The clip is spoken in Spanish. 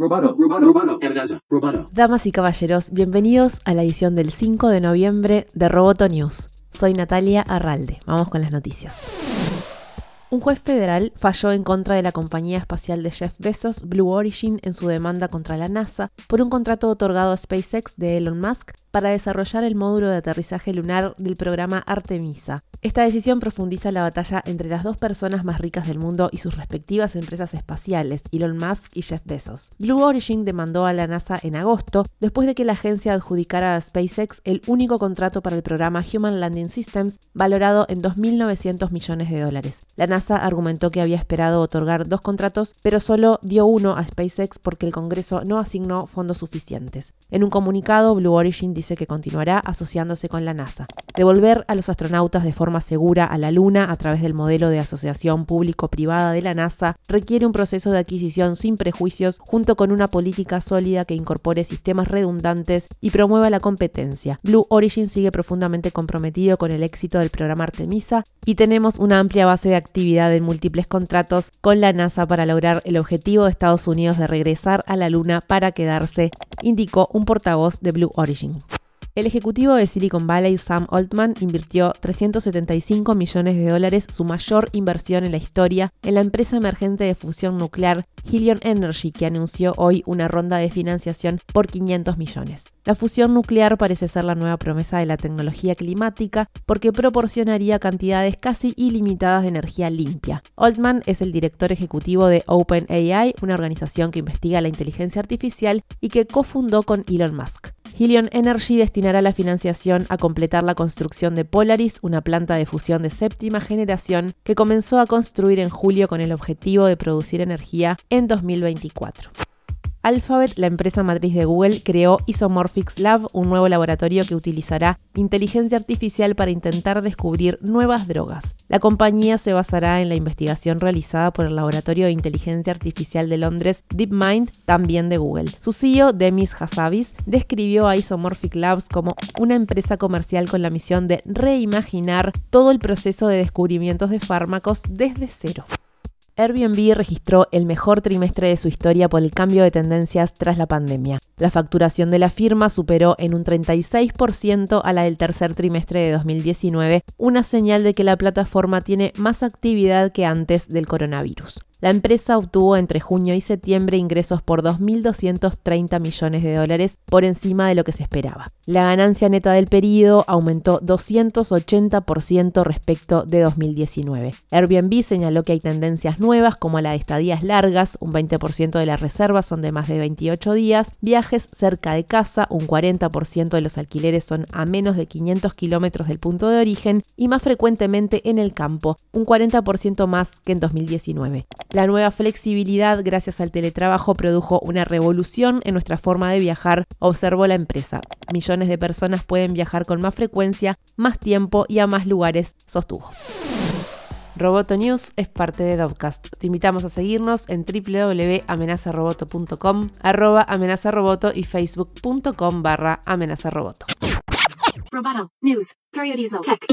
Roboto, amenaza, roboto. Damas y caballeros, bienvenidos a la edición del 5 de noviembre de Roboto News. Soy Natalia Arralde. Vamos con las noticias. Un juez federal falló en contra de la compañía espacial de Jeff Bezos, Blue Origin, en su demanda contra la NASA por un contrato otorgado a SpaceX de Elon Musk para desarrollar el módulo de aterrizaje lunar del programa Artemisa. Esta decisión profundiza la batalla entre las dos personas más ricas del mundo y sus respectivas empresas espaciales, Elon Musk y Jeff Bezos. Blue Origin demandó a la NASA en agosto después de que la agencia adjudicara a SpaceX el único contrato para el programa Human Landing Systems, valorado en 2.900 millones de dólares. Argumentó que había esperado otorgar dos contratos, pero solo dio uno a SpaceX porque el Congreso no asignó fondos suficientes. En un comunicado, Blue Origin dice que continuará asociándose con la NASA. Devolver a los astronautas de forma segura a la Luna a través del modelo de asociación público-privada de la NASA requiere un proceso de adquisición sin prejuicios junto con una política sólida que incorpore sistemas redundantes y promueva la competencia. Blue Origin sigue profundamente comprometido con el éxito del programa Artemisa y tenemos una amplia base de actividad en múltiples contratos con la NASA para lograr el objetivo de Estados Unidos de regresar a la Luna para quedarse, indicó un portavoz de Blue Origin. El ejecutivo de Silicon Valley, Sam Altman, invirtió 375 millones de dólares, su mayor inversión en la historia, en la empresa emergente de fusión nuclear Helion Energy, que anunció hoy una ronda de financiación por 500 millones. La fusión nuclear parece ser la nueva promesa de la tecnología climática porque proporcionaría cantidades casi ilimitadas de energía limpia. Altman es el director ejecutivo de OpenAI, una organización que investiga la inteligencia artificial y que cofundó con Elon Musk. Helion Energy destinará la financiación a completar la construcción de Polaris, una planta de fusión de séptima generación que comenzó a construir en julio con el objetivo de producir energía en 2024. Alphabet, la empresa matriz de Google, creó Isomorphics Lab, un nuevo laboratorio que utilizará inteligencia artificial para intentar descubrir nuevas drogas. La compañía se basará en la investigación realizada por el Laboratorio de Inteligencia Artificial de Londres DeepMind, también de Google. Su CEO, Demis Hassabis, describió a Isomorphic Labs como una empresa comercial con la misión de reimaginar todo el proceso de descubrimientos de fármacos desde cero. Airbnb registró el mejor trimestre de su historia por el cambio de tendencias tras la pandemia. La facturación de la firma superó en un 36% a la del tercer trimestre de 2019, una señal de que la plataforma tiene más actividad que antes del coronavirus. La empresa obtuvo entre junio y septiembre ingresos por 2.230 millones de dólares por encima de lo que se esperaba. La ganancia neta del periodo aumentó 280% respecto de 2019. Airbnb señaló que hay tendencias nuevas como la de estadías largas, un 20% de las reservas son de más de 28 días, viajes cerca de casa, un 40% de los alquileres son a menos de 500 kilómetros del punto de origen y más frecuentemente en el campo, un 40% más que en 2019. La nueva flexibilidad gracias al teletrabajo produjo una revolución en nuestra forma de viajar, observó la empresa. Millones de personas pueden viajar con más frecuencia, más tiempo y a más lugares, sostuvo. Roboto News es parte de Dovcast. Te invitamos a seguirnos en www.amenazaroboto.com, arroba amenazaroboto y facebook.com barra amenazaroboto. Roboto News Periodismo Tech.